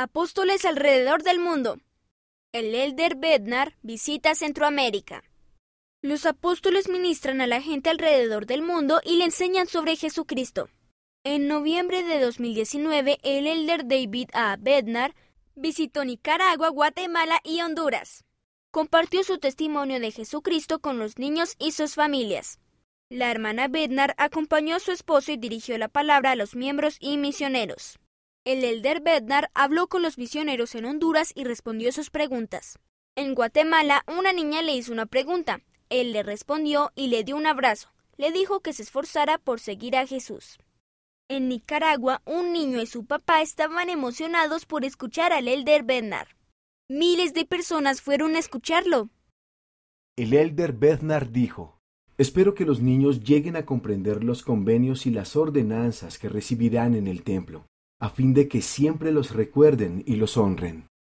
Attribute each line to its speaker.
Speaker 1: Apóstoles alrededor del mundo. El Elder Bednar visita Centroamérica. Los apóstoles ministran a la gente alrededor del mundo y le enseñan sobre Jesucristo. En noviembre de 2019, el Elder David A. Bednar visitó Nicaragua, Guatemala y Honduras. Compartió su testimonio de Jesucristo con los niños y sus familias. La hermana Bednar acompañó a su esposo y dirigió la palabra a los miembros y misioneros. El elder Bednar habló con los misioneros en Honduras y respondió sus preguntas. En Guatemala, una niña le hizo una pregunta. Él le respondió y le dio un abrazo. Le dijo que se esforzara por seguir a Jesús. En Nicaragua, un niño y su papá estaban emocionados por escuchar al elder Bednar. Miles de personas fueron a escucharlo.
Speaker 2: El elder Bednar dijo, Espero que los niños lleguen a comprender los convenios y las ordenanzas que recibirán en el templo a fin de que siempre los recuerden y los honren.